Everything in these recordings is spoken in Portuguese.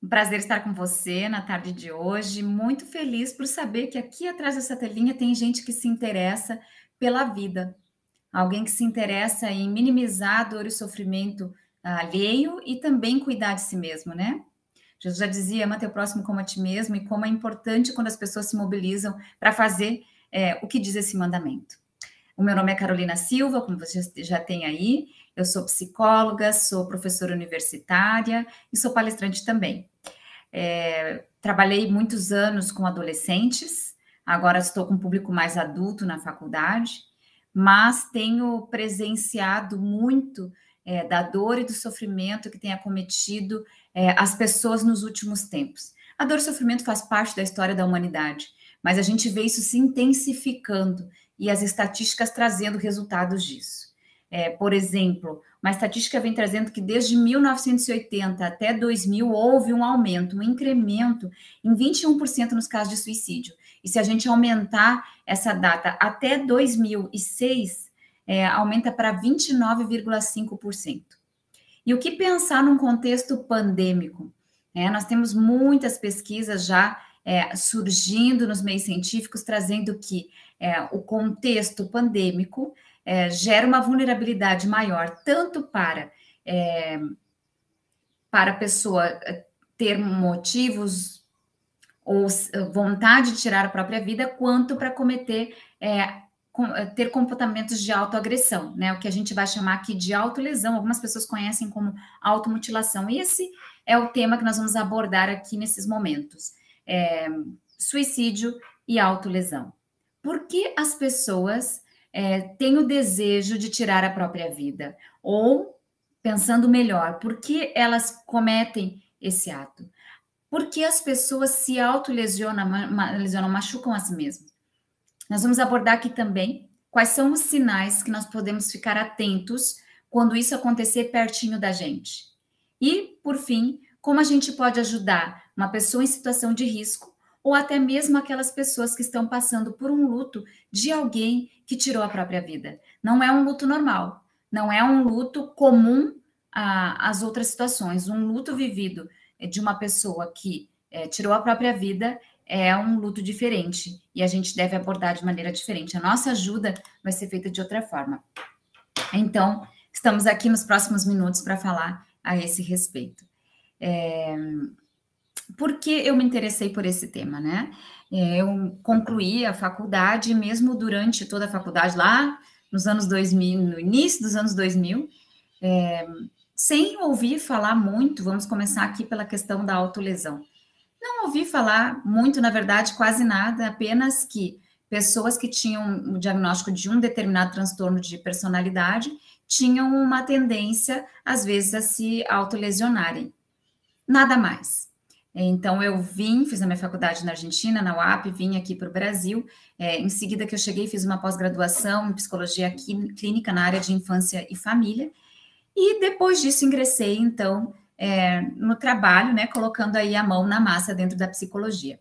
Um prazer estar com você na tarde de hoje. Muito feliz por saber que aqui atrás dessa telinha tem gente que se interessa pela vida. Alguém que se interessa em minimizar a dor e sofrimento alheio e também cuidar de si mesmo, né? Jesus já dizia, ama teu próximo como a ti mesmo, e como é importante quando as pessoas se mobilizam para fazer é, o que diz esse mandamento. O meu nome é Carolina Silva, como você já tem aí, eu sou psicóloga, sou professora universitária e sou palestrante também. É, trabalhei muitos anos com adolescentes, agora estou com público mais adulto na faculdade, mas tenho presenciado muito é, da dor e do sofrimento que tem acometido é, as pessoas nos últimos tempos. A dor e o sofrimento faz parte da história da humanidade, mas a gente vê isso se intensificando e as estatísticas trazendo resultados disso. É, por exemplo, uma estatística vem trazendo que desde 1980 até 2000 houve um aumento, um incremento em 21% nos casos de suicídio. E se a gente aumentar essa data até 2006, é, aumenta para 29,5%. E o que pensar num contexto pandêmico? É, nós temos muitas pesquisas já é, surgindo nos meios científicos, trazendo que é, o contexto pandêmico é, gera uma vulnerabilidade maior, tanto para, é, para a pessoa é, ter motivos ou vontade de tirar a própria vida, quanto para cometer, é, é, ter comportamentos de autoagressão, né? O que a gente vai chamar aqui de autolesão, algumas pessoas conhecem como automutilação. E esse é o tema que nós vamos abordar aqui nesses momentos. É, suicídio e autolesão. Por que as pessoas é, têm o desejo de tirar a própria vida? Ou, pensando melhor, por que elas cometem esse ato? Por que as pessoas se autolesionam, lesionam, machucam a si mesmas? Nós vamos abordar aqui também quais são os sinais que nós podemos ficar atentos quando isso acontecer pertinho da gente. E, por fim, como a gente pode ajudar uma pessoa em situação de risco ou até mesmo aquelas pessoas que estão passando por um luto de alguém que tirou a própria vida. Não é um luto normal, não é um luto comum às outras situações. Um luto vivido de uma pessoa que é, tirou a própria vida é um luto diferente e a gente deve abordar de maneira diferente. A nossa ajuda vai ser feita de outra forma. Então, estamos aqui nos próximos minutos para falar a esse respeito. É, por que eu me interessei por esse tema, né? É, eu concluí a faculdade, mesmo durante toda a faculdade, lá nos anos 2000, no início dos anos 2000, é, sem ouvir falar muito, vamos começar aqui pela questão da autolesão. Não ouvi falar muito, na verdade, quase nada, apenas que pessoas que tinham o diagnóstico de um determinado transtorno de personalidade tinham uma tendência, às vezes, a se autolesionarem. Nada mais. Então, eu vim, fiz a minha faculdade na Argentina, na UAP, vim aqui para o Brasil. É, em seguida que eu cheguei, fiz uma pós-graduação em psicologia clínica na área de infância e família. E depois disso, ingressei, então, é, no trabalho, né, colocando aí a mão na massa dentro da psicologia.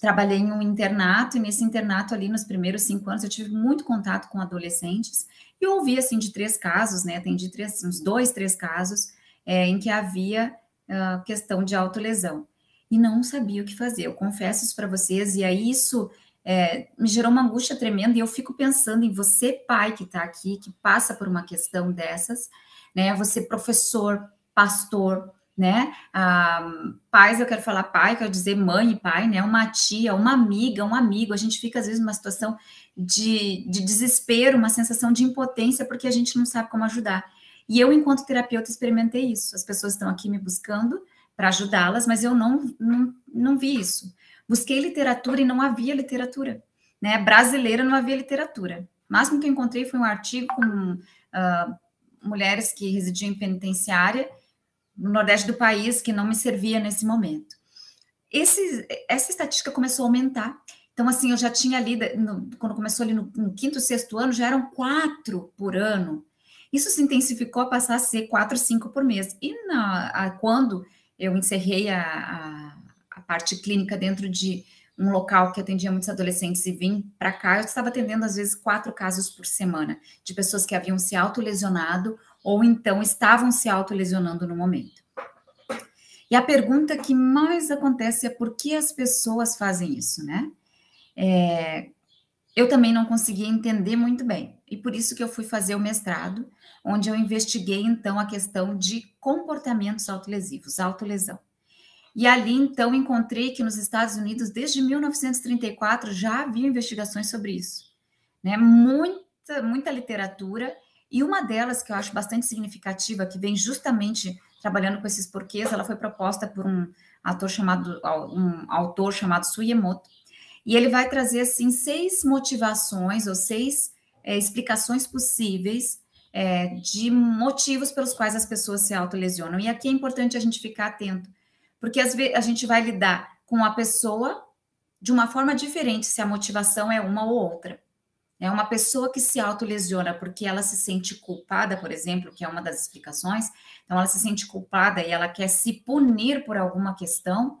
Trabalhei em um internato, e nesse internato ali, nos primeiros cinco anos, eu tive muito contato com adolescentes, e ouvi, assim, de três casos, né, atendi três, uns dois, três casos, é, em que havia uh, questão de autolesão e não sabia o que fazer. Eu confesso isso para vocês, e aí isso é, me gerou uma angústia tremenda, e eu fico pensando em você, pai, que está aqui, que passa por uma questão dessas, né? Você, professor, pastor, né? Ah, pais, eu quero falar pai, quero dizer mãe e pai, né? Uma tia, uma amiga, um amigo. A gente fica, às vezes, numa situação de, de desespero, uma sensação de impotência, porque a gente não sabe como ajudar. E eu, enquanto terapeuta, experimentei isso. As pessoas estão aqui me buscando, para ajudá-las, mas eu não, não, não vi isso. Busquei literatura e não havia literatura. Né? Brasileira não havia literatura. O máximo que eu encontrei foi um artigo com uh, mulheres que residiam em penitenciária no Nordeste do país, que não me servia nesse momento. Esse, essa estatística começou a aumentar. Então, assim, eu já tinha lido, no, quando começou ali no, no, quinto, sexto ano, já eram quatro por ano. Isso se intensificou a passar a ser quatro, cinco por mês. E na, a, quando eu encerrei a, a, a, parte clínica dentro de um local que atendia muitos adolescentes e vim para cá, eu estava atendendo às vezes quatro casos por semana de pessoas que haviam se autolesionado ou então estavam se autolesionando no momento. E a pergunta que mais acontece é por que as pessoas fazem isso, né? É, eu também não conseguia entender muito bem. E por isso que eu fui fazer o mestrado, onde eu investiguei então a questão de comportamentos autolesivos, autolesão. E ali então encontrei que nos Estados Unidos, desde 1934, já havia investigações sobre isso. Né? Muita, muita literatura, e uma delas que eu acho bastante significativa, que vem justamente trabalhando com esses porquês, ela foi proposta por um ator chamado, um autor chamado Suyemoto, e ele vai trazer assim seis motivações ou seis é, explicações possíveis é, de motivos pelos quais as pessoas se autolesionam. E aqui é importante a gente ficar atento, porque às vezes a gente vai lidar com a pessoa de uma forma diferente se a motivação é uma ou outra. É uma pessoa que se autolesiona porque ela se sente culpada, por exemplo, que é uma das explicações. Então, ela se sente culpada e ela quer se punir por alguma questão.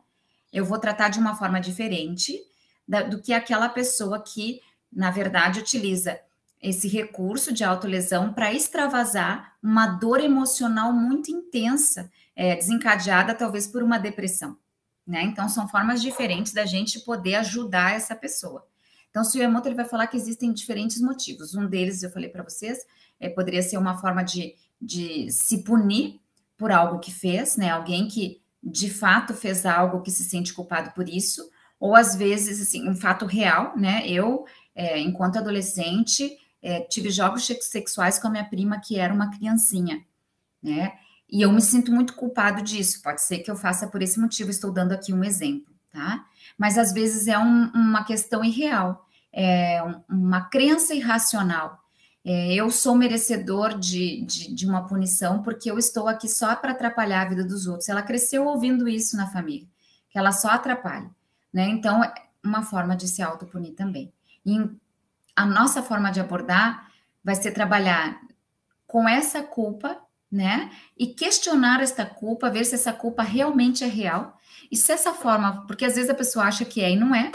Eu vou tratar de uma forma diferente da, do que aquela pessoa que, na verdade, utiliza esse recurso de autolesão para extravasar uma dor emocional muito intensa, é, desencadeada talvez por uma depressão. Né? Então, são formas diferentes da gente poder ajudar essa pessoa. Então, o Emoto ele vai falar que existem diferentes motivos. Um deles, eu falei para vocês, é, poderia ser uma forma de, de se punir por algo que fez, né? Alguém que de fato fez algo que se sente culpado por isso, ou às vezes, assim, um fato real, né? Eu, é, enquanto adolescente, é, tive jogos sexuais com a minha prima, que era uma criancinha, né? E eu me sinto muito culpado disso. Pode ser que eu faça por esse motivo, estou dando aqui um exemplo, tá? Mas às vezes é um, uma questão irreal, é uma crença irracional. É, eu sou merecedor de, de, de, uma punição porque eu estou aqui só para atrapalhar a vida dos outros. Ela cresceu ouvindo isso na família, que ela só atrapalha. Né? Então, é uma forma de se autopunir também. E a nossa forma de abordar vai ser trabalhar com essa culpa, né? E questionar esta culpa, ver se essa culpa realmente é real. E se essa forma, porque às vezes a pessoa acha que é e não é,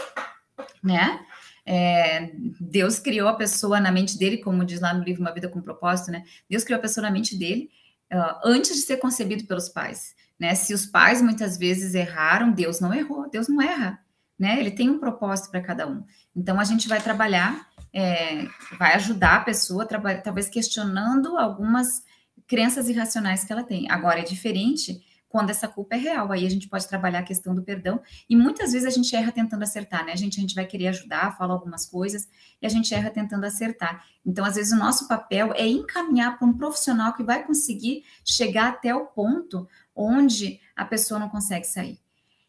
né? É, Deus criou a pessoa na mente dele, como diz lá no livro Uma Vida com Propósito, né? Deus criou a pessoa na mente dele uh, antes de ser concebido pelos pais, né? Se os pais muitas vezes erraram, Deus não errou, Deus não erra, né? Ele tem um propósito para cada um. Então a gente vai trabalhar, é, vai ajudar a pessoa, talvez questionando algumas crenças irracionais que ela tem. Agora é diferente quando essa culpa é real. Aí a gente pode trabalhar a questão do perdão. E muitas vezes a gente erra tentando acertar, né? A gente, a gente vai querer ajudar, falar algumas coisas, e a gente erra tentando acertar. Então, às vezes, o nosso papel é encaminhar para um profissional que vai conseguir chegar até o ponto onde a pessoa não consegue sair.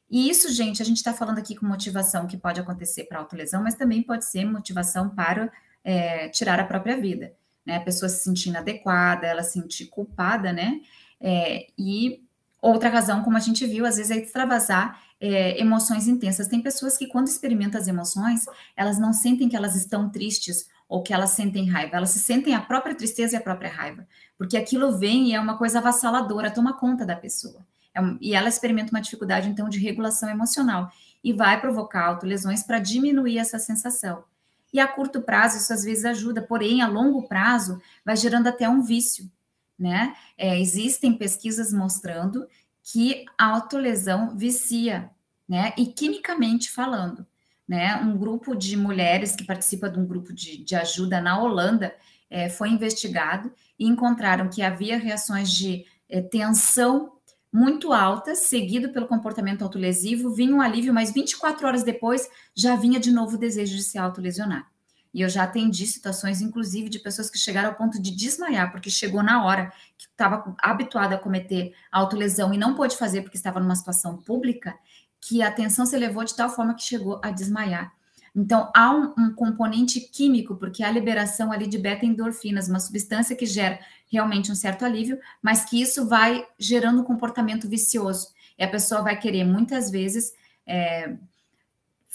E isso, gente, a gente está falando aqui com motivação que pode acontecer para autolesão, mas também pode ser motivação para é, tirar a própria vida. Né? A pessoa se sentir inadequada, ela se sentir culpada, né? É, e outra razão, como a gente viu, às vezes é extravasar é, emoções intensas. Tem pessoas que, quando experimentam as emoções, elas não sentem que elas estão tristes ou que elas sentem raiva, elas se sentem a própria tristeza e a própria raiva, porque aquilo vem e é uma coisa avassaladora, toma conta da pessoa. É e ela experimenta uma dificuldade, então, de regulação emocional e vai provocar autolesões para diminuir essa sensação. E a curto prazo, isso às vezes ajuda, porém, a longo prazo, vai gerando até um vício, né? É, existem pesquisas mostrando que a autolesão vicia, né? E quimicamente falando, né? Um grupo de mulheres que participa de um grupo de, de ajuda na Holanda é, foi investigado e encontraram que havia reações de é, tensão muito altas, seguido pelo comportamento autolesivo, vinha um alívio, mas 24 horas depois já vinha de novo o desejo de se autolesionar. E eu já atendi situações, inclusive, de pessoas que chegaram ao ponto de desmaiar, porque chegou na hora que estava habituada a cometer autolesão e não pôde fazer porque estava numa situação pública, que a tensão se elevou de tal forma que chegou a desmaiar. Então, há um, um, componente químico, porque há liberação ali de beta-endorfinas, uma substância que gera realmente um certo alívio, mas que isso vai gerando um comportamento vicioso. E a pessoa vai querer, muitas vezes, é,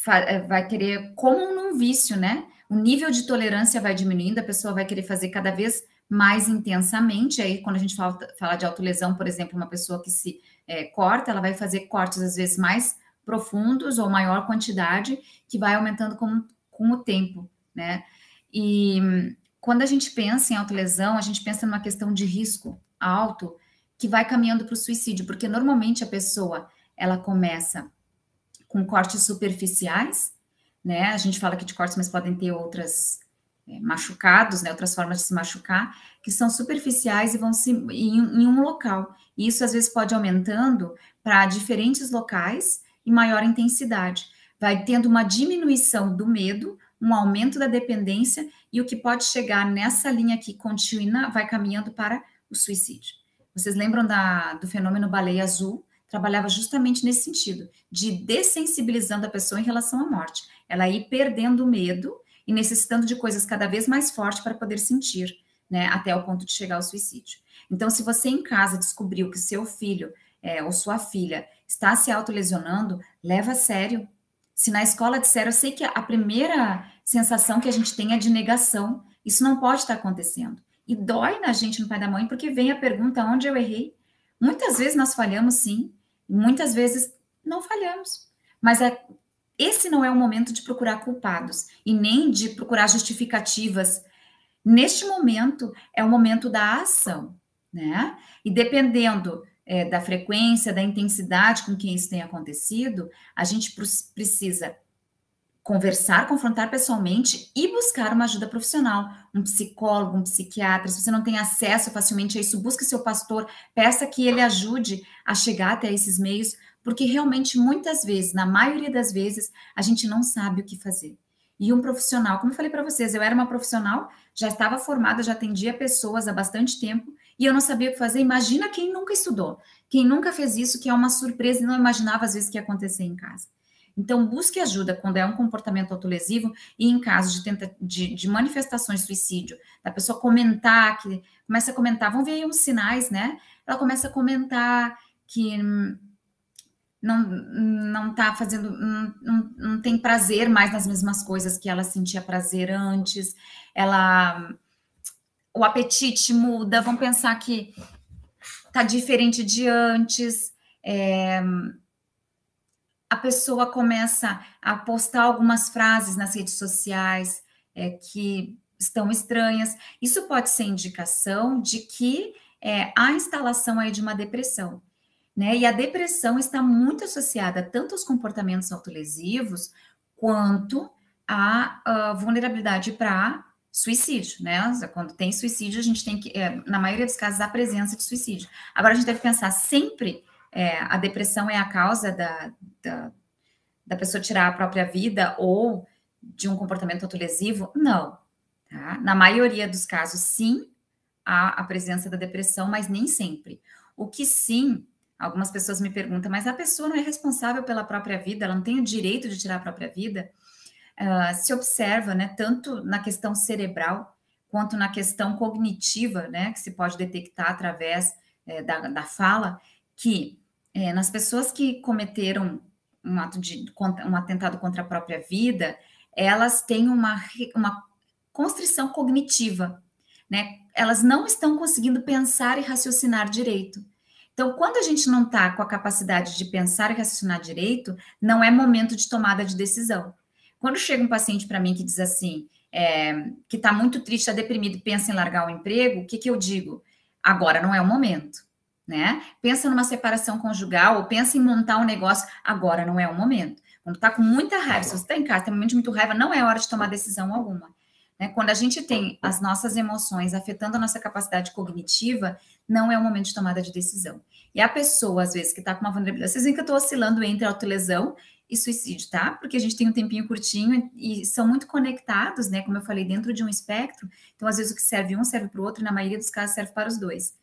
é, vai querer, como num vício, né? O nível de tolerância vai diminuindo, a pessoa vai querer fazer cada vez mais intensamente. Aí, quando a gente fala, fala de autolesão, por exemplo, uma pessoa que se é, corta, ela vai fazer cortes, às vezes, mais profundos ou maior quantidade, que vai aumentando com, com o tempo, né? E quando a gente pensa em autolesão, a gente pensa numa questão de risco alto, que vai caminhando para o suicídio, porque normalmente a pessoa ela começa com cortes superficiais, né? A gente fala aqui de cortes, mas podem ter outras é, machucados, né? Outras formas de se machucar, que são superficiais e vão se em, em um local. E isso às vezes pode aumentando para diferentes locais e maior intensidade. Vai tendo uma diminuição do medo, um aumento da dependência e o que pode chegar nessa linha aqui contínua vai caminhando para o suicídio. Vocês lembram da, do fenômeno baleia azul? Trabalhava justamente nesse sentido, de dessensibilizando a pessoa em relação à morte. Ela ir perdendo o medo e necessitando de coisas cada vez mais fortes para poder sentir, né, até o ponto de chegar ao suicídio. Então, se você em casa descobriu que seu filho é, ou sua filha está se autolesionando, leva a sério. Se na escola disseram, eu sei que a primeira sensação que a gente tem é de negação. Isso não pode estar acontecendo. E dói na gente, no pai da mãe, porque vem a pergunta onde eu errei. Muitas vezes nós falhamos, sim. Muitas vezes não falhamos. Mas é, esse não é o momento de procurar culpados e nem de procurar justificativas. Neste momento é o momento da ação, né? E dependendo é, da frequência, da intensidade com que isso tem acontecido, a gente precisa conversar, confrontar pessoalmente e buscar uma ajuda profissional, um psicólogo, um psiquiatra. Se você não tem acesso facilmente a isso, busque seu pastor, peça que ele ajude a chegar até esses meios, porque realmente muitas vezes, na maioria das vezes, a gente não sabe o que fazer. E um profissional, como eu falei para vocês, eu era uma profissional, já estava formada, já atendia pessoas há bastante tempo e eu não sabia o que fazer. Imagina quem nunca estudou, quem nunca fez isso, que é uma surpresa e não imaginava às vezes que ia acontecer em casa. Então, busque ajuda quando é um comportamento autolesivo e em caso de, tenta, de, de manifestações de suicídio, da pessoa comentar, que começa a comentar, vão ver aí uns sinais, né? Ela começa a comentar que hum, não não tá fazendo, não, não, não tem prazer mais nas mesmas coisas que ela sentia prazer antes, ela o apetite muda, vão pensar que tá diferente de antes, é, a pessoa começa a postar algumas frases nas redes sociais é, que estão estranhas. Isso pode ser indicação de que é, há instalação aí de uma depressão. Né? E a depressão está muito associada tanto aos comportamentos autolesivos quanto à, à vulnerabilidade para suicídio, né? Quando tem suicídio, a gente tem que, é, na maioria dos casos, a presença de suicídio. Agora, a gente deve pensar sempre é, a depressão é a causa da, da, da, pessoa tirar a própria vida ou de um comportamento autolesivo? Não. Tá? Na maioria dos casos, sim, há a presença da depressão, mas nem sempre. O que sim, algumas pessoas me perguntam, mas a pessoa não é responsável pela própria vida, ela não tem o direito de tirar a própria vida? Uh, se observa, né, tanto na questão cerebral quanto na questão cognitiva, né, que se pode detectar através é, da, da fala, que é, nas pessoas que cometeram um ato de um atentado contra a própria vida, elas têm uma, uma constrição cognitiva, né? Elas não estão conseguindo pensar e raciocinar direito. Então, quando a gente não está com a capacidade de pensar e raciocinar direito, não é momento de tomada de decisão. Quando chega um paciente para mim que diz assim, é, que está muito triste, está deprimido, pensa em largar o emprego, o que, que eu digo? Agora não é o momento né? Pensa numa separação conjugal ou pensa em montar um negócio, agora não é o momento. Quando tá com muita raiva, se você está em casa, tem um momento de muita raiva, não é hora de tomar decisão alguma. Né? Quando a gente tem as nossas emoções afetando a nossa capacidade cognitiva, não é o momento de tomada de decisão. E a pessoa, às vezes, que está com uma vulnerabilidade, vocês veem que eu estou oscilando entre autolesão e suicídio, tá? Porque a gente tem um tempinho curtinho e são muito conectados, né? Como eu falei, dentro de um espectro. Então, às vezes, o que serve um serve para o outro, e na maioria dos casos serve para os dois.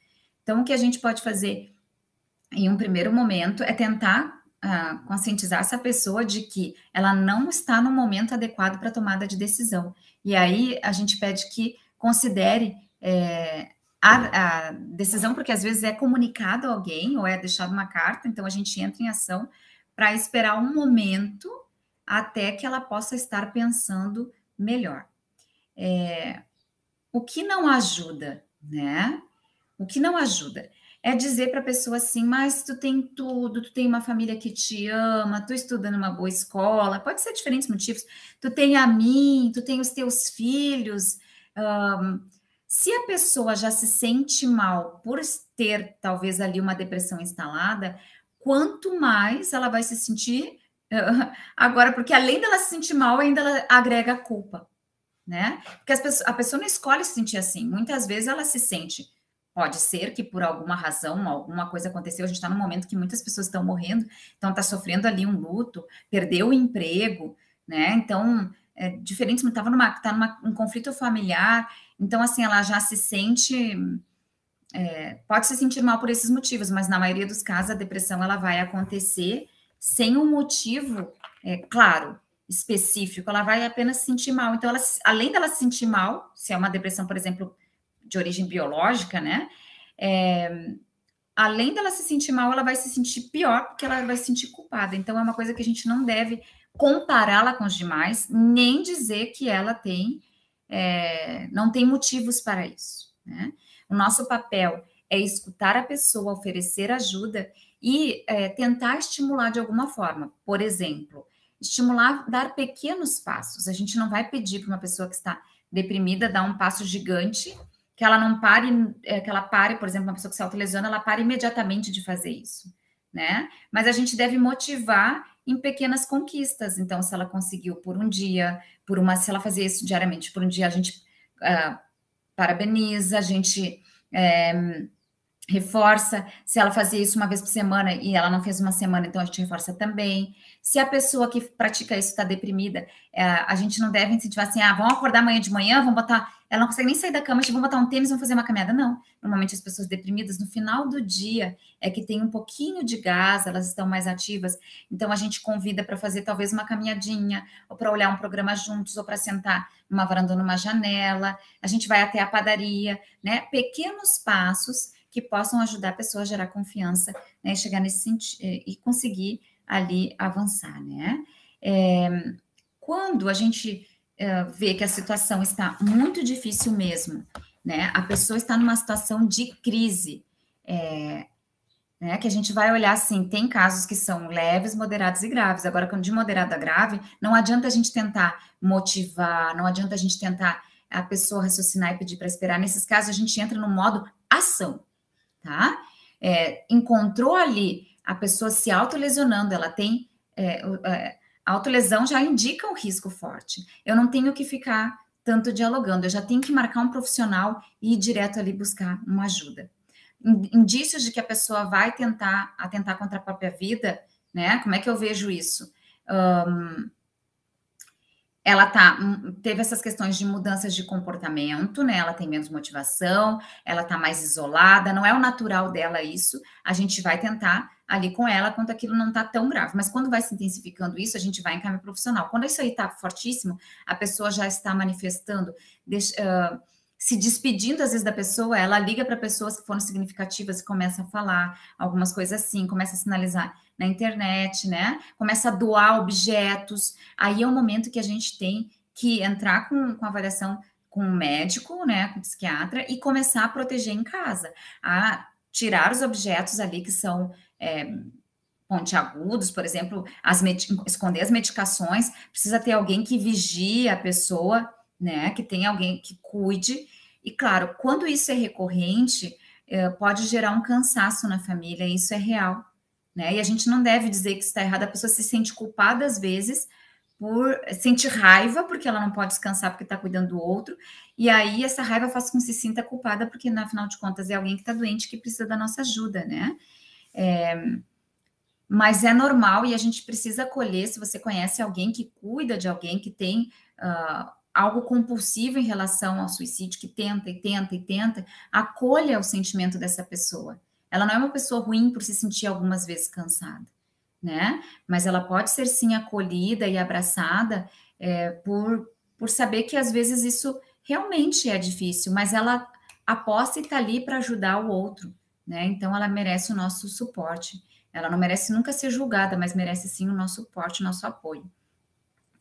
Então, o que a gente pode fazer em um primeiro momento é tentar uh, conscientizar essa pessoa de que ela não está no momento adequado para tomada de decisão. E aí a gente pede que considere é, a, a, decisão, porque às vezes é comunicado a alguém ou é deixado uma carta, então a gente entra em ação para esperar um momento até que ela possa estar pensando melhor. É, o que não ajuda, né? O que não ajuda é dizer para a pessoa assim, mas tu tem tudo, tu tem uma família que te ama, tu estuda numa boa escola, pode ser diferentes motivos, tu tem a mim, tu tem os teus filhos. Um, se a pessoa já se sente mal por ter talvez ali uma depressão instalada, quanto mais ela vai se sentir agora, porque além dela se sentir mal, ainda ela agrega culpa, né? Porque pessoas, a pessoa não escolhe se sentir assim. Muitas vezes ela se sente. Pode ser que por alguma razão, alguma coisa aconteceu. A gente está num momento que muitas pessoas estão morrendo, então está sofrendo ali um luto, perdeu o emprego, né? Então, é diferente, estava numa, tá numa um conflito familiar, então assim, ela já se sente é, pode se sentir mal por esses motivos, mas na maioria dos casos a depressão ela vai acontecer sem um motivo, é, claro, específico, ela vai apenas se sentir mal. Então, ela, além dela se sentir mal, se é uma depressão, por exemplo, de origem biológica, né? É, além dela se sentir mal, ela vai se sentir pior, porque ela vai se sentir culpada. Então, é uma coisa que a gente não deve compará-la com os demais, nem dizer que ela tem, é, não tem motivos para isso, né? O nosso papel é escutar a pessoa, oferecer ajuda e é, tentar estimular de alguma forma. Por exemplo, estimular, dar pequenos passos. A gente não vai pedir para uma pessoa que está deprimida dar um passo gigante, que ela não pare, é, que ela pare, por exemplo, uma pessoa que se autolesiona, ela pare imediatamente de fazer isso, né? Mas a gente deve motivar em pequenas conquistas. Então, se ela conseguiu por um dia, por uma, se ela fazia isso diariamente, por um dia a gente uh, parabeniza, a gente é, reforça. Se ela fazia isso uma vez por semana e ela não fez uma semana, então a gente reforça também. Se a pessoa que pratica isso está deprimida, é, a gente não deve incentivar assim, ah, vamos acordar amanhã de manhã, vamos botar. Ela não consegue nem sair da cama, vamos botar um tênis, vamos fazer uma caminhada. Não. Normalmente as pessoas deprimidas, no final do dia, é que tem um pouquinho de gás, elas estão mais ativas. Então a gente convida para fazer talvez uma caminhadinha, ou para olhar um programa juntos, ou para sentar numa varanda numa janela, a gente vai até a padaria, né? Pequenos passos que possam ajudar a pessoa a gerar confiança, né? Chegar nesse sentido eh, e conseguir ali avançar, né? É, quando a gente é, vê que a situação está muito difícil mesmo, né? A pessoa está numa situação de crise, é, né, que a gente vai olhar assim, tem casos que são leves, moderados e graves. Agora, quando de moderado a grave, não adianta a gente tentar motivar, não adianta a gente tentar a pessoa raciocinar e pedir para esperar. Nesses casos, a gente entra no modo ação, tá? É, encontrou ali a pessoa se autolesionando, ela tem. É, é, autolesão já indica um risco forte. Eu não tenho que ficar tanto dialogando, eu já tenho que marcar um profissional e ir direto ali buscar uma ajuda indícios de que a pessoa vai tentar atentar contra a própria vida, né? Como é que eu vejo isso? Um, ela tá, hum, teve essas questões de mudanças de comportamento, né? Ela tem menos motivação, ela tá mais isolada, não é o natural dela isso. A gente vai tentar ali com ela quando aquilo não tá tão grave. Mas quando vai se intensificando isso, a gente vai em caminho profissional. Quando isso aí tá fortíssimo, a pessoa já está manifestando. Deixa, uh, se despedindo às vezes da pessoa, ela liga para pessoas que foram significativas e começa a falar algumas coisas assim, começa a sinalizar na internet, né? Começa a doar objetos. Aí é o momento que a gente tem que entrar com, com avaliação com o médico, né, com o psiquiatra, e começar a proteger em casa, a tirar os objetos ali que são é, pontiagudos, por exemplo, as esconder as medicações, precisa ter alguém que vigie a pessoa né? Que tem alguém que cuide. E claro, quando isso é recorrente, é, pode gerar um cansaço na família, isso é real, né? E a gente não deve dizer que está errado, a pessoa se sente culpada às vezes por sentir raiva porque ela não pode descansar porque está cuidando do outro, e aí essa raiva faz com que se sinta culpada porque, na final de contas, é alguém que está doente que precisa da nossa ajuda, né? É, mas é normal e a gente precisa acolher. Se você conhece alguém que cuida de alguém que tem uh, algo compulsivo em relação ao suicídio, que tenta e tenta e tenta, acolha o sentimento dessa pessoa. Ela não é uma pessoa ruim por se sentir algumas vezes cansada, né? Mas ela pode ser sim acolhida e abraçada é, por, por saber que às vezes isso realmente é difícil, mas ela aposta e está ali para ajudar o outro, né? Então ela merece o nosso suporte. Ela não merece nunca ser julgada, mas merece sim o nosso suporte, o nosso apoio.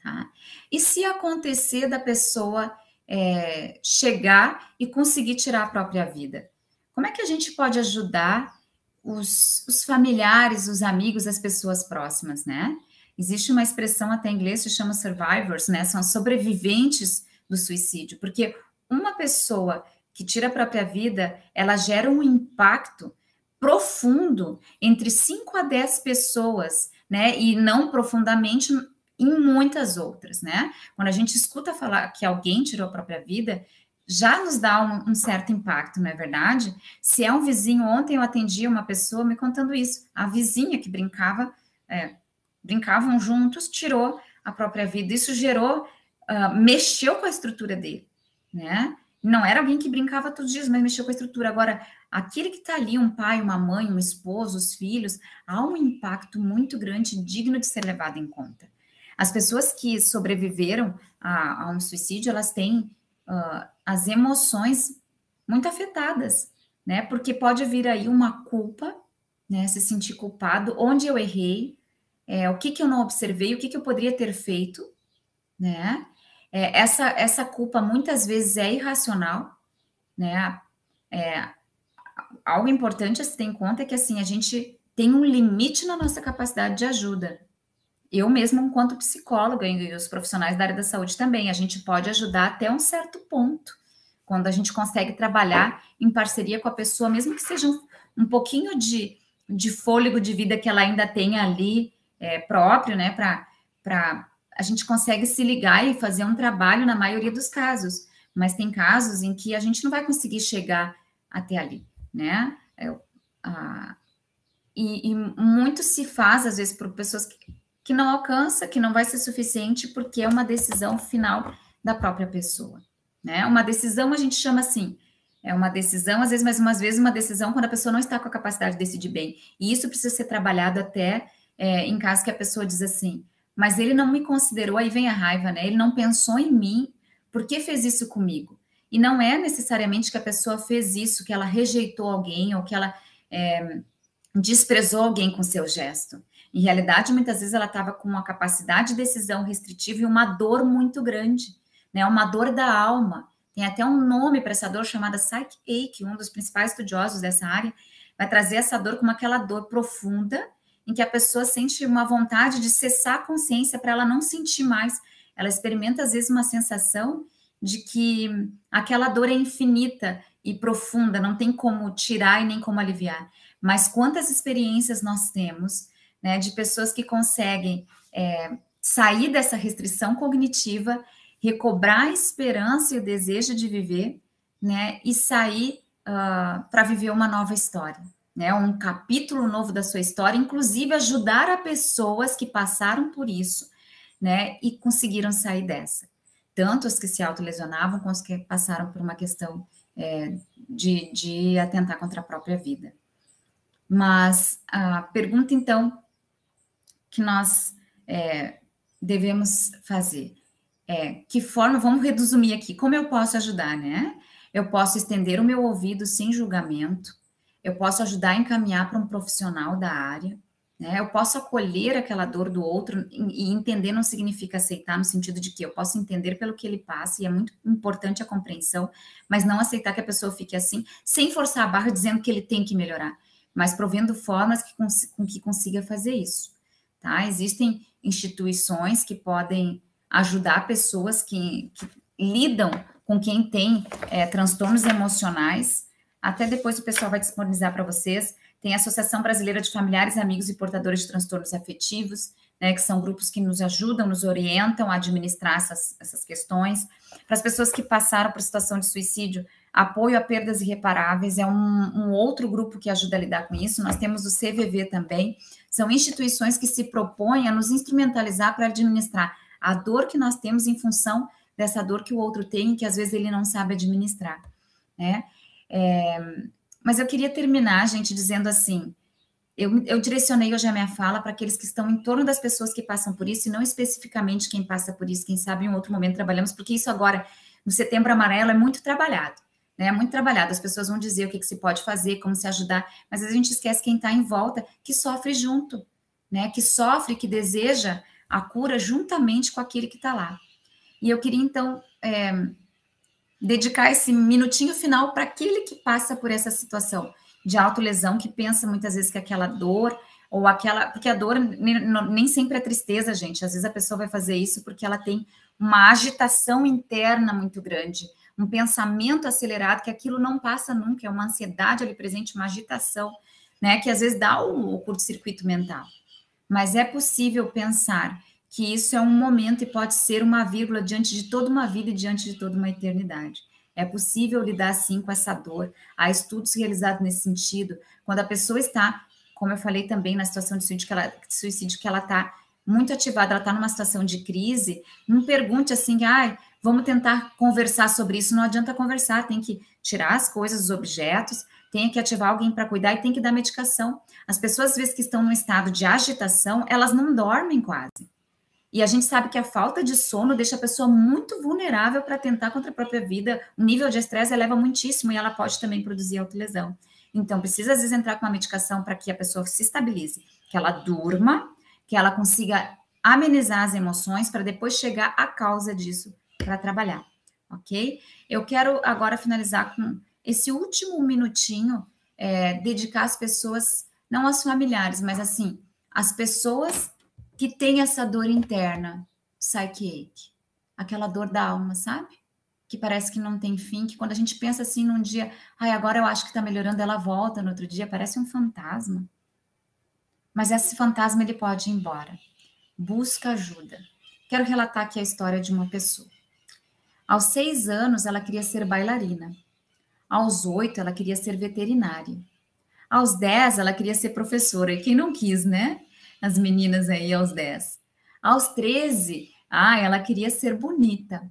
Tá? E se acontecer da pessoa é, chegar e conseguir tirar a própria vida? Como é que a gente pode ajudar os, os, familiares, os amigos, as pessoas próximas, né? Existe uma expressão até em inglês que chama survivors, né? São sobreviventes do suicídio, porque uma pessoa que tira a própria vida, ela gera um impacto profundo entre 5 a 10 pessoas, né? E não profundamente em muitas outras, né? Quando a gente escuta falar que alguém tirou a própria vida, já nos dá um, um, certo impacto, não é verdade? Se é um vizinho, ontem eu atendi uma pessoa me contando isso, a vizinha que brincava, é, brincavam juntos, tirou a própria vida. Isso gerou, uh, mexeu com a estrutura dele, né? Não era alguém que brincava todos os dias, mas mexeu com a estrutura. Agora, aquele que está ali, um pai, uma mãe, um esposo, os filhos, há um impacto muito grande, digno de ser levado em conta. As pessoas que sobreviveram a, a um suicídio, elas têm uh, as emoções muito afetadas, né? Porque pode vir aí uma culpa, né? Se sentir culpado, onde eu errei, é, o que, que eu não observei, o que, que eu poderia ter feito, né? É, essa, essa culpa muitas vezes é irracional, né? É, algo importante a se ter em conta é que assim a gente tem um limite na nossa capacidade de ajuda. Eu mesmo, enquanto psicóloga e os profissionais da área da saúde também, a gente pode ajudar até um certo ponto, quando a gente consegue trabalhar em parceria com a pessoa, mesmo que seja um, um pouquinho de, de fôlego de vida que ela ainda tenha ali é, próprio, né, para a gente consegue se ligar e fazer um trabalho na maioria dos casos, mas tem casos em que a gente não vai conseguir chegar até ali, né? É, a, e, e, muito se faz, às vezes, por pessoas que, que não alcança, que não vai ser suficiente, porque é uma decisão final da própria pessoa, né? Uma decisão a gente chama assim, é uma decisão, às vezes, mas umas vezes uma decisão quando a pessoa não está com a capacidade de decidir bem. E isso precisa ser trabalhado até é, em caso que a pessoa diz assim, mas ele não me considerou, aí vem a raiva, né? Ele não pensou em mim, por que fez isso comigo? E não é necessariamente que a pessoa fez isso, que ela rejeitou alguém ou que ela é, desprezou alguém com seu gesto. Em realidade, muitas vezes ela estava com uma capacidade de decisão restritiva e uma dor muito grande, né? Uma dor da alma. Tem até um nome para essa dor chamada psych ache, um dos principais estudiosos dessa área vai trazer essa dor como aquela dor profunda em que a pessoa sente uma vontade de cessar a consciência para ela não sentir mais. Ela experimenta, às vezes, uma sensação de que aquela dor é infinita e profunda, não tem como tirar e nem como aliviar. Mas quantas experiências nós temos né, de pessoas que conseguem é, sair dessa restrição cognitiva, recobrar a esperança e o desejo de viver, né, e sair uh, para viver uma nova história né, um capítulo novo da sua história, inclusive ajudar a pessoas que passaram por isso, né, e conseguiram sair dessa. Tanto os que se autolesionavam, como os que passaram por uma questão é, de, de atentar contra a própria vida. Mas a pergunta, então, que nós é, devemos fazer é: que forma, vamos resumir aqui, como eu posso ajudar, né? Eu posso estender o meu ouvido sem julgamento, eu posso ajudar a encaminhar para um profissional da área, né? Eu posso acolher aquela dor do outro e entender não significa aceitar no sentido de que eu posso entender pelo que ele passa e é muito importante a compreensão, mas não aceitar que a pessoa fique assim, sem forçar a barra dizendo que ele tem que melhorar, mas provendo formas que, com que consiga fazer isso, tá? Existem instituições que podem ajudar pessoas que, que lidam com quem tem é, transtornos emocionais até depois o pessoal vai disponibilizar para vocês. Tem a Associação Brasileira de Familiares, Amigos e Portadores de Transtornos Afetivos, né, que são grupos que nos ajudam, nos orientam a administrar essas, essas questões. Para as pessoas que passaram por situação de suicídio, apoio a perdas irreparáveis é um, um, outro grupo que ajuda a lidar com isso. Nós temos o CVV também. São instituições que se propõem a nos instrumentalizar para administrar a dor que nós temos em função dessa dor que o outro tem e que às vezes ele não sabe administrar, né? É, mas eu queria terminar, gente, dizendo assim: eu, eu direcionei hoje a minha fala para aqueles que estão em torno das pessoas que passam por isso, e não especificamente quem passa por isso, quem sabe em outro momento trabalhamos, porque isso agora, no setembro amarelo, é muito trabalhado. Né, é muito trabalhado, as pessoas vão dizer o que, que se pode fazer, como se ajudar, mas a gente esquece quem está em volta, que sofre junto, né? Que sofre, que deseja a cura juntamente com aquele que está lá. E eu queria, então, é, dedicar esse minutinho final para aquele que passa por essa situação de autolesão, que pensa muitas vezes que aquela dor ou aquela. Porque a dor nem sempre é tristeza, gente. Às vezes a pessoa vai fazer isso porque ela tem uma agitação interna muito grande, um pensamento acelerado, que aquilo não passa nunca, é uma ansiedade ali presente, uma agitação, né? Que às vezes dá o, o curto-circuito mental. Mas é possível pensar que isso é um momento e pode ser uma vírgula diante de toda uma vida e diante de toda uma eternidade. É possível lidar assim com essa dor. Há estudos realizados nesse sentido. Quando a pessoa está, como eu falei também na situação de suicídio que ela, suicídio, que ela está muito ativada, ela está numa situação de crise, não pergunte assim, ai, ah, vamos tentar conversar sobre isso. Não adianta conversar, tem que tirar as coisas, os objetos, tem que ativar alguém para cuidar e tem que dar medicação. As pessoas, às vezes, que estão num estado de agitação, elas não dormem quase. E a gente sabe que a falta de sono deixa a pessoa muito vulnerável para tentar contra a própria vida. O nível de estresse eleva muitíssimo e ela pode também produzir autolesão. Então, precisa às vezes entrar com uma medicação para que a pessoa se estabilize, que ela durma, que ela consiga amenizar as emoções para depois chegar à causa disso para trabalhar, ok? Eu quero agora finalizar com esse último minutinho, é, dedicar às pessoas, não aos familiares, mas assim, as pessoas que têm essa dor interna, psyche aquela dor da alma, sabe? Que parece que não tem fim, que quando a gente pensa assim num dia, ai, agora eu acho que tá melhorando, ela volta no outro dia, parece um fantasma. Mas esse fantasma ele pode ir embora. Busca ajuda. Quero relatar aqui a história de uma pessoa. Aos seis anos, ela queria ser bailarina. Aos oito, ela queria ser veterinária. Aos dez, ela queria ser professora. E quem não quis, né? as meninas aí aos 10. Aos 13, ah, ela queria ser bonita.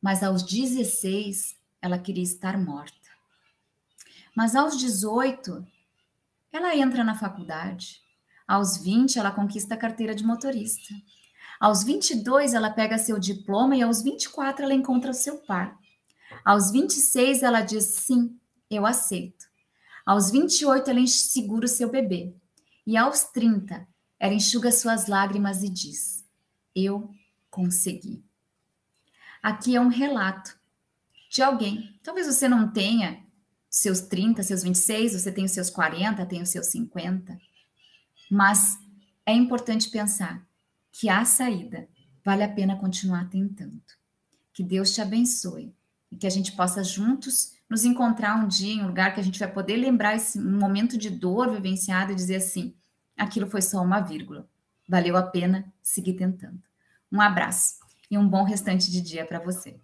Mas aos 16, ela queria estar morta. Mas aos 18, ela entra na faculdade. Aos 20, ela conquista a carteira de motorista. Aos 22, ela pega seu diploma e aos 24, ela encontra seu par. Aos 26, ela diz sim, eu aceito. Aos 28, ela segura o seu bebê. E aos 30, ela enxuga suas lágrimas e diz: Eu consegui. Aqui é um relato de alguém. Talvez você não tenha seus 30, seus 26, você tem os seus 40, tem os seus 50. Mas é importante pensar que a saída vale a pena continuar tentando. Que Deus te abençoe e que a gente possa juntos nos encontrar um dia em um lugar que a gente vai poder lembrar esse momento de dor vivenciado e dizer assim: aquilo foi só uma vírgula. Valeu a pena seguir tentando. Um abraço e um bom restante de dia para você.